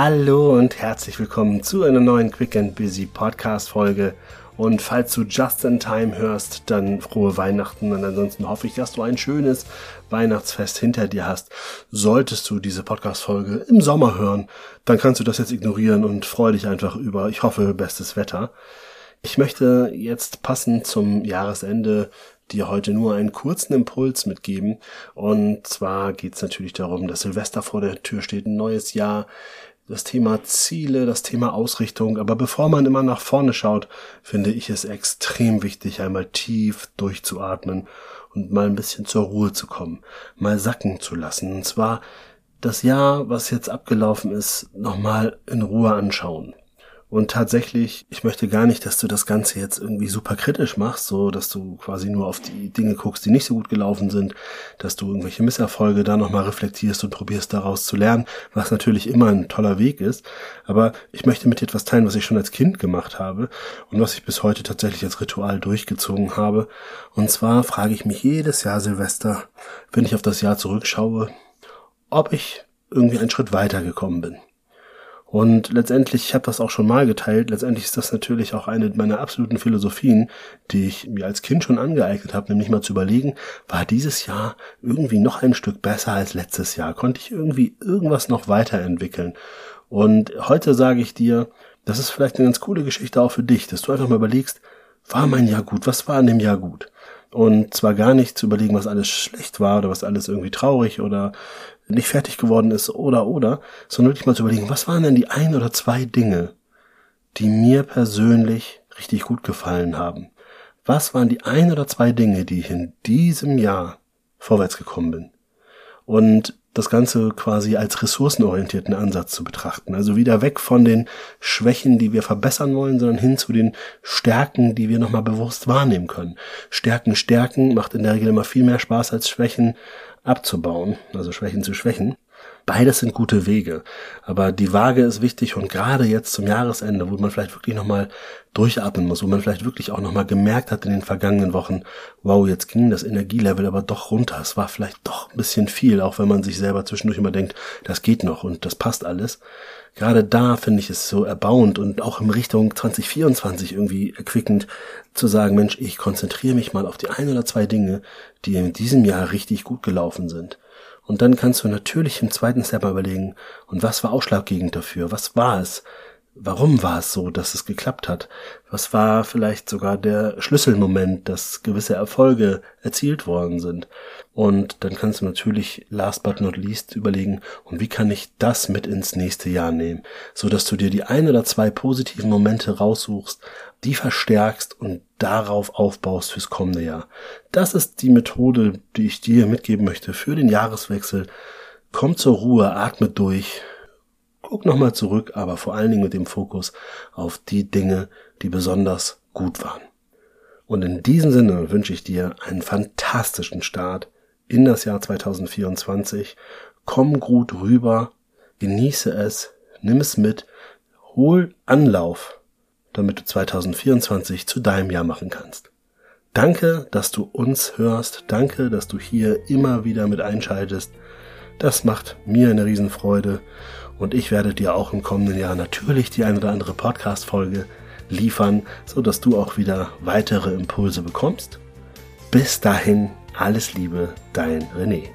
Hallo und herzlich willkommen zu einer neuen Quick and Busy Podcast Folge. Und falls du just in time hörst, dann frohe Weihnachten. Und ansonsten hoffe ich, dass du ein schönes Weihnachtsfest hinter dir hast. Solltest du diese Podcast-Folge im Sommer hören, dann kannst du das jetzt ignorieren und freu dich einfach über, ich hoffe, bestes Wetter. Ich möchte jetzt passend zum Jahresende dir heute nur einen kurzen Impuls mitgeben. Und zwar geht es natürlich darum, dass Silvester vor der Tür steht, ein neues Jahr, das Thema Ziele, das Thema Ausrichtung. Aber bevor man immer nach vorne schaut, finde ich es extrem wichtig, einmal tief durchzuatmen und mal ein bisschen zur Ruhe zu kommen, mal sacken zu lassen. Und zwar das Jahr, was jetzt abgelaufen ist, nochmal in Ruhe anschauen. Und tatsächlich, ich möchte gar nicht, dass du das Ganze jetzt irgendwie super kritisch machst, so dass du quasi nur auf die Dinge guckst, die nicht so gut gelaufen sind, dass du irgendwelche Misserfolge da nochmal reflektierst und probierst daraus zu lernen, was natürlich immer ein toller Weg ist. Aber ich möchte mit dir etwas teilen, was ich schon als Kind gemacht habe und was ich bis heute tatsächlich als Ritual durchgezogen habe. Und zwar frage ich mich jedes Jahr Silvester, wenn ich auf das Jahr zurückschaue, ob ich irgendwie einen Schritt weiter gekommen bin. Und letztendlich, ich habe das auch schon mal geteilt, letztendlich ist das natürlich auch eine meiner absoluten Philosophien, die ich mir als Kind schon angeeignet habe, nämlich mal zu überlegen, war dieses Jahr irgendwie noch ein Stück besser als letztes Jahr? Konnte ich irgendwie irgendwas noch weiterentwickeln? Und heute sage ich dir, das ist vielleicht eine ganz coole Geschichte auch für dich, dass du einfach mal überlegst, war mein Jahr gut? Was war in dem Jahr gut? Und zwar gar nicht zu überlegen, was alles schlecht war oder was alles irgendwie traurig oder nicht fertig geworden ist oder oder, sondern wirklich mal zu überlegen, was waren denn die ein oder zwei Dinge, die mir persönlich richtig gut gefallen haben? Was waren die ein oder zwei Dinge, die ich in diesem Jahr vorwärts gekommen bin? Und das Ganze quasi als ressourcenorientierten Ansatz zu betrachten. Also wieder weg von den Schwächen, die wir verbessern wollen, sondern hin zu den Stärken, die wir nochmal bewusst wahrnehmen können. Stärken, Stärken macht in der Regel immer viel mehr Spaß als Schwächen abzubauen, also Schwächen zu schwächen. Beides sind gute Wege. Aber die Waage ist wichtig und gerade jetzt zum Jahresende, wo man vielleicht wirklich nochmal durchatmen muss, wo man vielleicht wirklich auch nochmal gemerkt hat in den vergangenen Wochen, wow, jetzt ging das Energielevel aber doch runter. Es war vielleicht doch ein bisschen viel, auch wenn man sich selber zwischendurch immer denkt, das geht noch und das passt alles. Gerade da finde ich es so erbauend und auch in Richtung 2024 irgendwie erquickend zu sagen, Mensch, ich konzentriere mich mal auf die ein oder zwei Dinge, die in diesem Jahr richtig gut gelaufen sind und dann kannst du natürlich im zweiten Step überlegen, und was war ausschlaggebend dafür? Was war es? Warum war es so, dass es geklappt hat? Was war vielleicht sogar der Schlüsselmoment, dass gewisse Erfolge erzielt worden sind? Und dann kannst du natürlich last but not least überlegen, und wie kann ich das mit ins nächste Jahr nehmen, so dass du dir die ein oder zwei positiven Momente raussuchst, die verstärkst und darauf aufbaust fürs kommende Jahr. Das ist die Methode, die ich dir mitgeben möchte für den Jahreswechsel. Komm zur Ruhe, atme durch, guck nochmal zurück, aber vor allen Dingen mit dem Fokus auf die Dinge, die besonders gut waren. Und in diesem Sinne wünsche ich dir einen fantastischen Start in das Jahr 2024. Komm gut rüber, genieße es, nimm es mit, hol Anlauf, damit du 2024 zu deinem Jahr machen kannst. Danke, dass du uns hörst. Danke, dass du hier immer wieder mit einschaltest. Das macht mir eine Riesenfreude. Und ich werde dir auch im kommenden Jahr natürlich die ein oder andere Podcast-Folge liefern, so dass du auch wieder weitere Impulse bekommst. Bis dahin, alles Liebe, dein René.